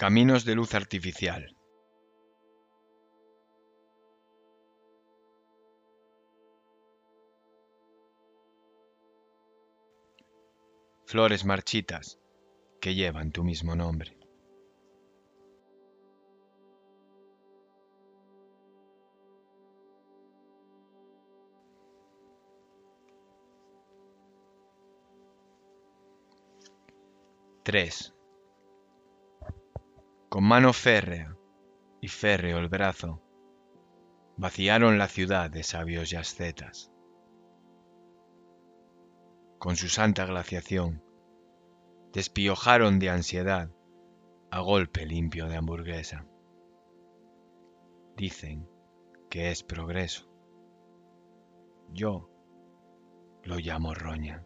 Caminos de luz artificial. Flores marchitas que llevan tu mismo nombre. Tres. Con mano férrea y férreo el brazo, vaciaron la ciudad de sabios y ascetas. Con su santa glaciación, despiojaron de ansiedad a golpe limpio de hamburguesa. Dicen que es progreso. Yo lo llamo roña.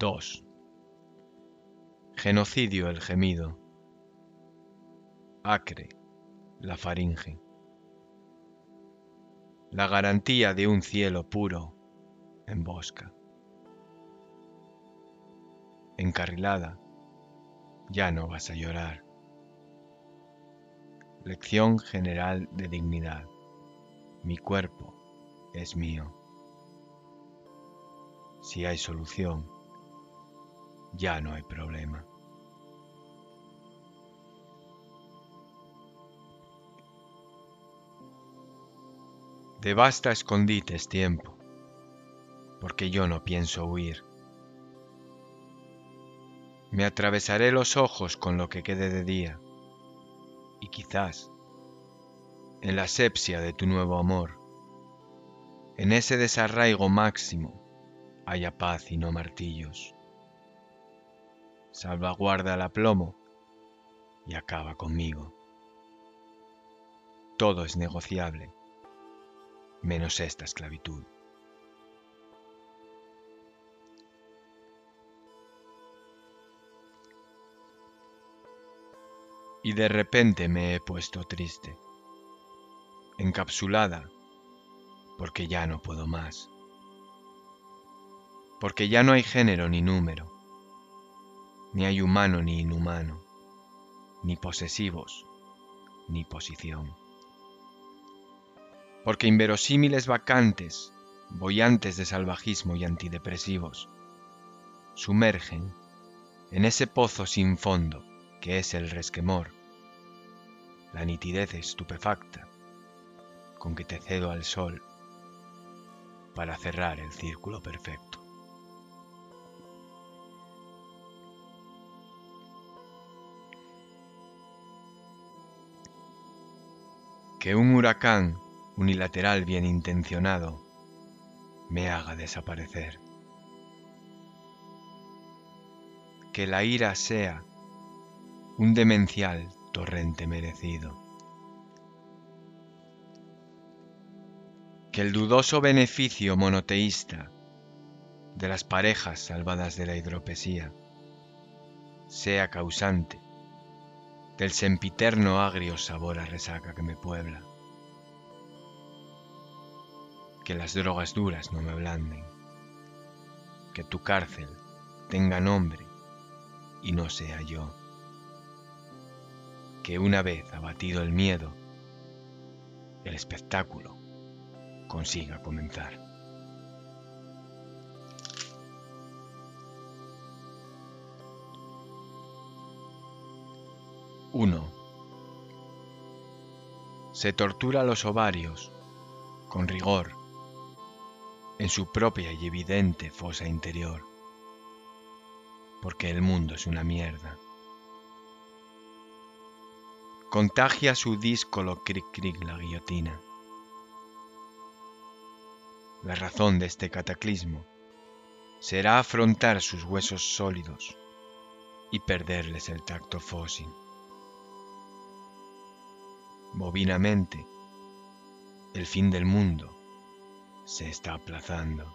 2. Genocidio el gemido. Acre la faringe. La garantía de un cielo puro en bosca. Encarrilada, ya no vas a llorar. Lección general de dignidad. Mi cuerpo es mío. Si hay solución, ya no hay problema. De basta escondite es tiempo, porque yo no pienso huir. Me atravesaré los ojos con lo que quede de día, y quizás, en la asepsia de tu nuevo amor, en ese desarraigo máximo, haya paz y no martillos salvaguarda el aplomo y acaba conmigo. Todo es negociable, menos esta esclavitud. Y de repente me he puesto triste, encapsulada, porque ya no puedo más, porque ya no hay género ni número, ni hay humano ni inhumano, ni posesivos, ni posición. Porque inverosímiles vacantes, boyantes de salvajismo y antidepresivos, sumergen en ese pozo sin fondo que es el resquemor, la nitidez estupefacta con que te cedo al sol para cerrar el círculo perfecto. Que un huracán unilateral bien intencionado me haga desaparecer. Que la ira sea un demencial torrente merecido. Que el dudoso beneficio monoteísta de las parejas salvadas de la hidropesía sea causante del sempiterno agrio sabor resaca que me puebla. Que las drogas duras no me blanden, que tu cárcel tenga nombre y no sea yo. Que una vez abatido el miedo, el espectáculo consiga comenzar. 1. Se tortura los ovarios con rigor en su propia y evidente fosa interior, porque el mundo es una mierda. Contagia su díscolo cric cric la guillotina. La razón de este cataclismo será afrontar sus huesos sólidos y perderles el tacto fósil bovinamente. El fin del mundo se está aplazando.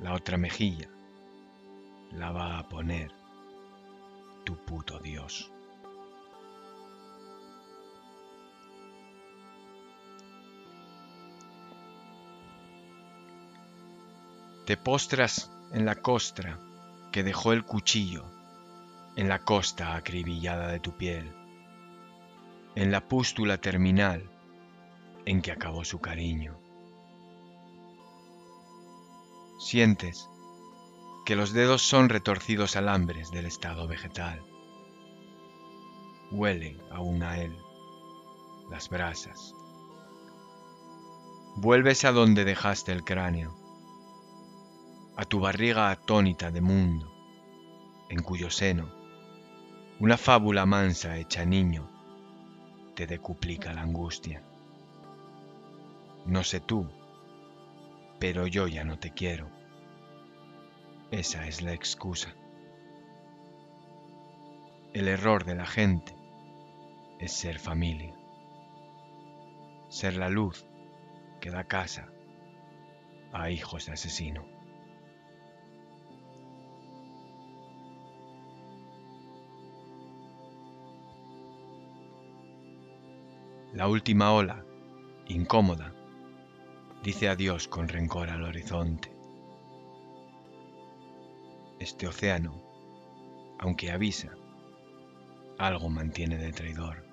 La otra mejilla la va a poner tu puto Dios. Te postras en la costra que dejó el cuchillo, en la costa acribillada de tu piel, en la pústula terminal en que acabó su cariño. Sientes que los dedos son retorcidos alambres del estado vegetal. Huelen aún a él las brasas. Vuelves a donde dejaste el cráneo, a tu barriga atónita de mundo, en cuyo seno una fábula mansa hecha niño te decuplica la angustia. No sé tú, pero yo ya no te quiero. Esa es la excusa. El error de la gente es ser familia ser la luz que da casa a hijos de asesino. La última ola, incómoda, dice adiós con rencor al horizonte. Este océano, aunque avisa, algo mantiene de traidor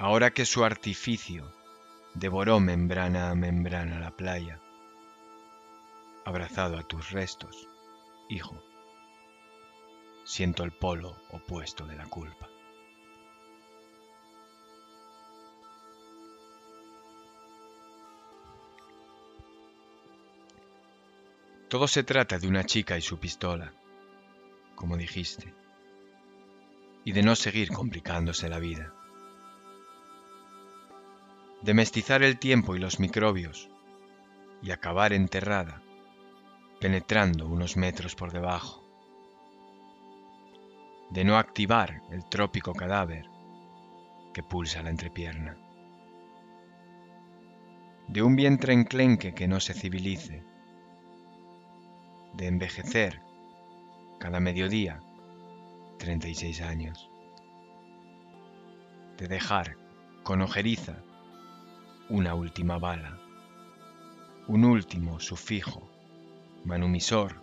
ahora que su artificio devoró membrana a membrana la playa, abrazado a tus restos, hijo, siento el polo opuesto de la culpa. Todo se trata de una chica y su pistola, como dijiste, y de no seguir complicándose la vida. De mestizar el tiempo y los microbios y acabar enterrada, penetrando unos metros por debajo, de no activar el trópico cadáver que pulsa la entrepierna, de un vientre enclenque que no se civilice, de envejecer cada mediodía 36 años, de dejar con ojeriza una última bala, un último sufijo manumisor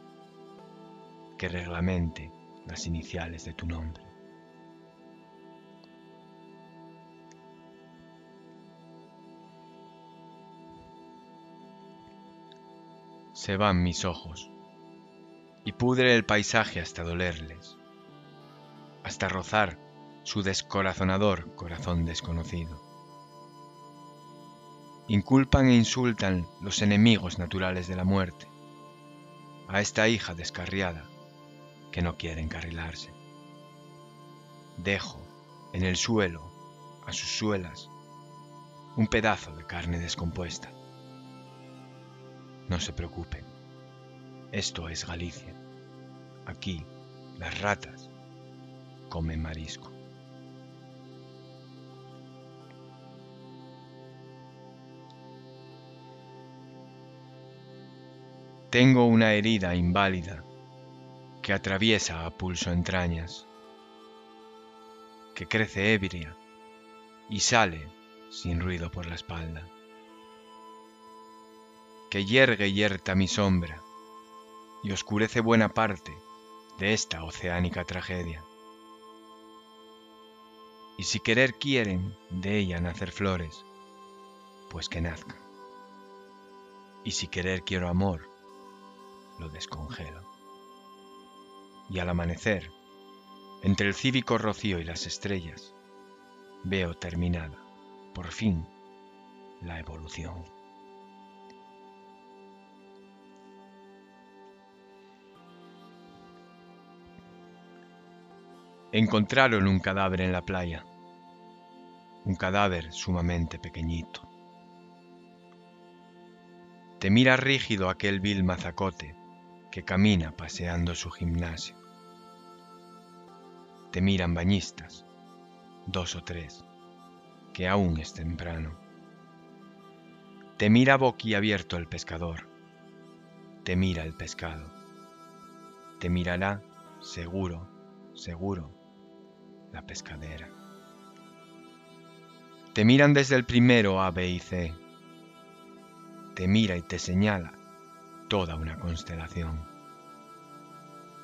que reglamente las iniciales de tu nombre. Se van mis ojos y pudre el paisaje hasta dolerles, hasta rozar su descorazonador corazón desconocido inculpan e insultan los enemigos naturales de la muerte, a esta hija descarriada que no quiere encarrilarse. Dejo en el suelo, a sus suelas, un pedazo de carne descompuesta. No se preocupen, esto es Galicia. Aquí las ratas comen marisco. Tengo una herida inválida que atraviesa a pulso entrañas, que crece ebria y sale sin ruido por la espalda, que yergue yerta mi sombra y oscurece buena parte de esta oceánica tragedia. Y si querer quieren de ella nacer flores, pues que nazcan. Y si querer quiero amor, lo descongelo. Y al amanecer, entre el cívico rocío y las estrellas, veo terminada, por fin, la evolución. Encontraron un cadáver en la playa, un cadáver sumamente pequeñito. Te mira rígido aquel vil mazacote que camina paseando su gimnasio. Te miran bañistas, dos o tres, que aún es temprano. Te mira boquiabierto el pescador, te mira el pescado, te mirará seguro, seguro, la pescadera. Te miran desde el primero A, B y C. te mira y te señala toda una constelación.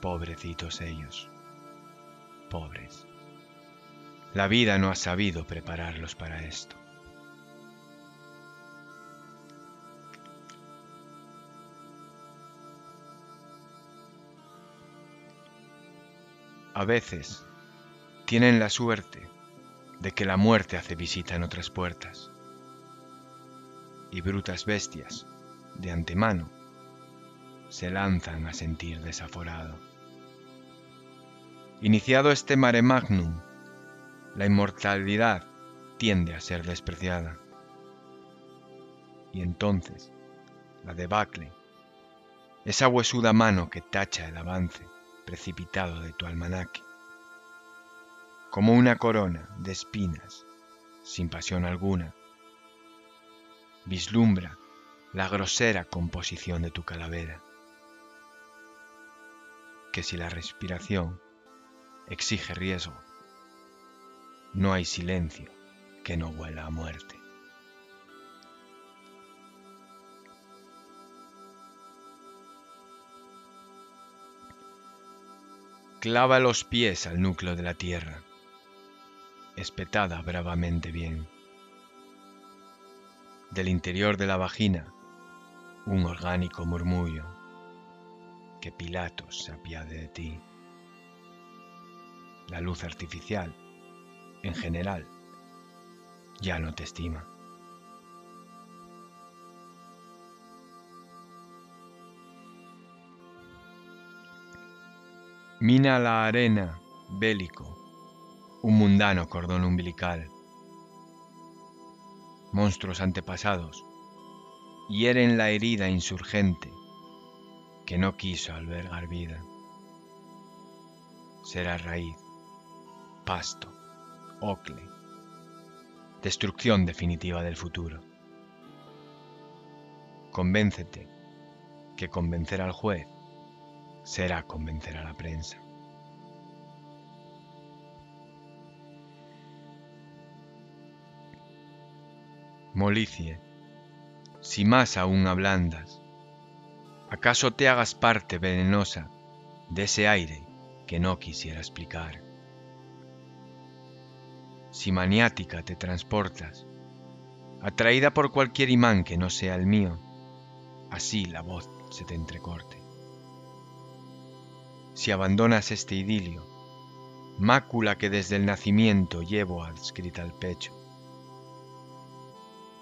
Pobrecitos ellos, pobres. La vida no ha sabido prepararlos para esto. A veces tienen la suerte de que la muerte hace visita en otras puertas. Y brutas bestias, de antemano, se lanzan a sentir desaforado. Iniciado este mare magnum, la inmortalidad tiende a ser despreciada. Y entonces, la debacle, esa huesuda mano que tacha el avance precipitado de tu almanaque, como una corona de espinas, sin pasión alguna, vislumbra la grosera composición de tu calavera, que si la respiración exige riesgo, no hay silencio que no huela a muerte. Clava los pies al núcleo de la tierra espetada bravamente bien. Del interior de la vagina, un orgánico murmullo, que Pilatos se apiade de ti. La luz artificial, en general, ya no te estima. Mina la arena, bélico, un mundano cordón umbilical. Monstruos antepasados hieren la herida insurgente que no quiso albergar vida. Será raíz, pasto, ocle, destrucción definitiva del futuro. Convéncete que convencer al juez será convencer a la prensa. Molicie, si más aún ablandas, ¿acaso te hagas parte venenosa de ese aire que no quisiera explicar? Si maniática te transportas, atraída por cualquier imán que no sea el mío, así la voz se te entrecorte. Si abandonas este idilio, mácula que desde el nacimiento llevo adscrita al pecho,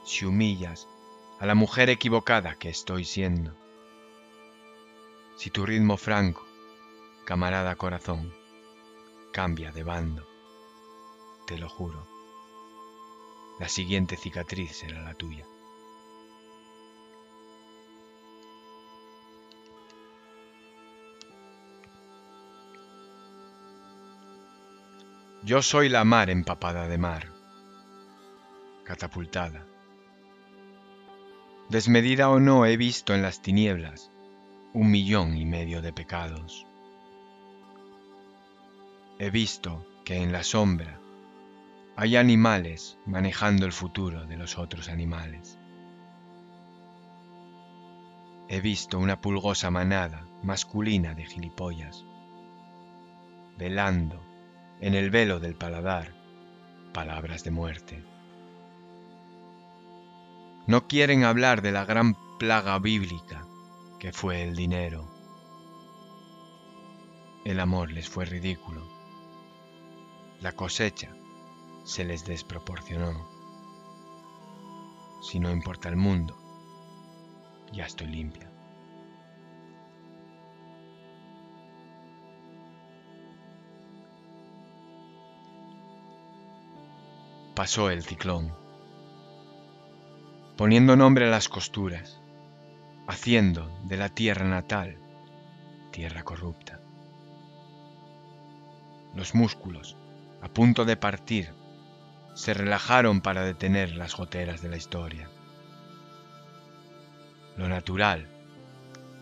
si humillas a la mujer equivocada que estoy siendo. Si tu ritmo franco, camarada corazón, cambia de bando, te lo juro, la siguiente cicatriz será la tuya. Yo soy la mar empapada de mar, catapultada, Desmedida o no he visto en las tinieblas un millón y medio de pecados. He visto que en la sombra hay animales manejando el futuro de los otros animales. He visto una pulgosa manada masculina de gilipollas, velando en el velo del paladar palabras de muerte. No quieren hablar de la gran plaga bíblica que fue el dinero. El amor les fue ridículo. La cosecha se les desproporcionó. Si no importa el mundo, ya estoy limpia. Pasó el ciclón poniendo nombre a las costuras, haciendo de la tierra natal tierra corrupta. Los músculos, a punto de partir, se relajaron para detener las goteras de la historia. Lo natural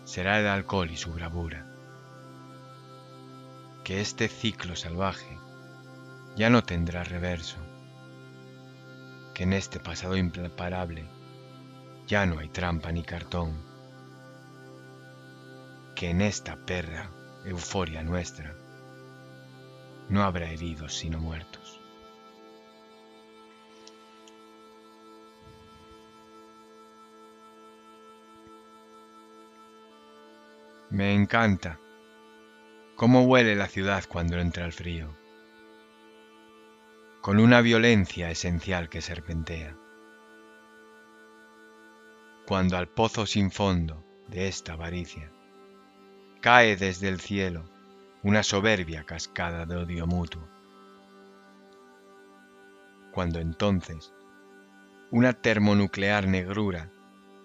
será el alcohol y su bravura. Que este ciclo salvaje ya no tendrá reverso. Que en este pasado imparable ya no hay trampa ni cartón, que en esta perra euforia nuestra no habrá heridos sino muertos. Me encanta cómo huele la ciudad cuando entra el frío, con una violencia esencial que serpentea. Cuando al pozo sin fondo de esta avaricia cae desde el cielo una soberbia cascada de odio mutuo. Cuando entonces una termonuclear negrura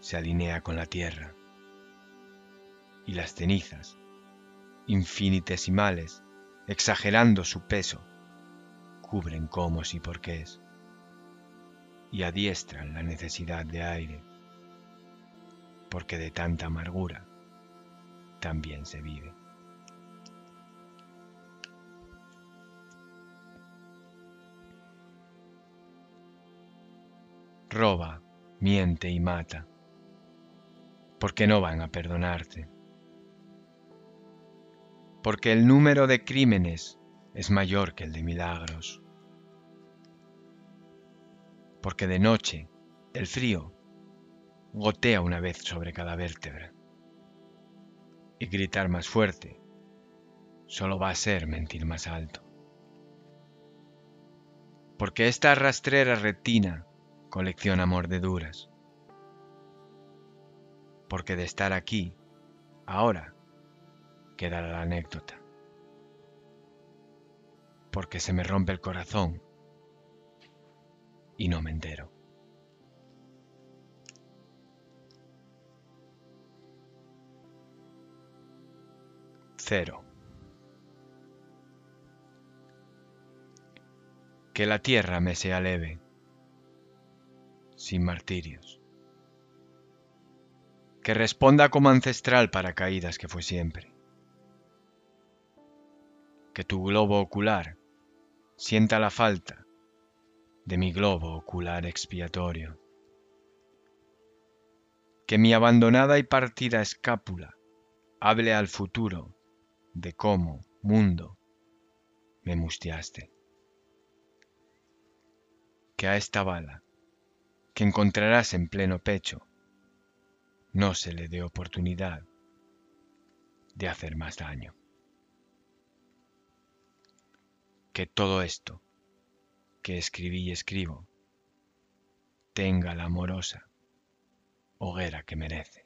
se alinea con la tierra y las cenizas, infinitesimales, exagerando su peso, cubren cómo y porqués y adiestran la necesidad de aire, porque de tanta amargura también se vive. Roba, miente y mata, porque no van a perdonarte. Porque el número de crímenes es mayor que el de milagros. Porque de noche el frío gotea una vez sobre cada vértebra y gritar más fuerte solo va a ser mentir más alto. Porque esta rastrera retina colecciona mordeduras. Porque de estar aquí, ahora, quedará la anécdota. Porque se me rompe el corazón y no me entero. Cero. Que la tierra me sea leve, sin martirios. Que responda como ancestral para caídas que fue siempre. Que tu globo ocular sienta la falta de mi globo ocular expiatorio. Que mi abandonada y partida escápula hable al futuro de cómo, mundo, me mustiaste. Que a esta bala, que encontrarás en pleno pecho, no se le dé oportunidad de hacer más daño. Que todo esto que escribí y escribo tenga la amorosa hoguera que merece.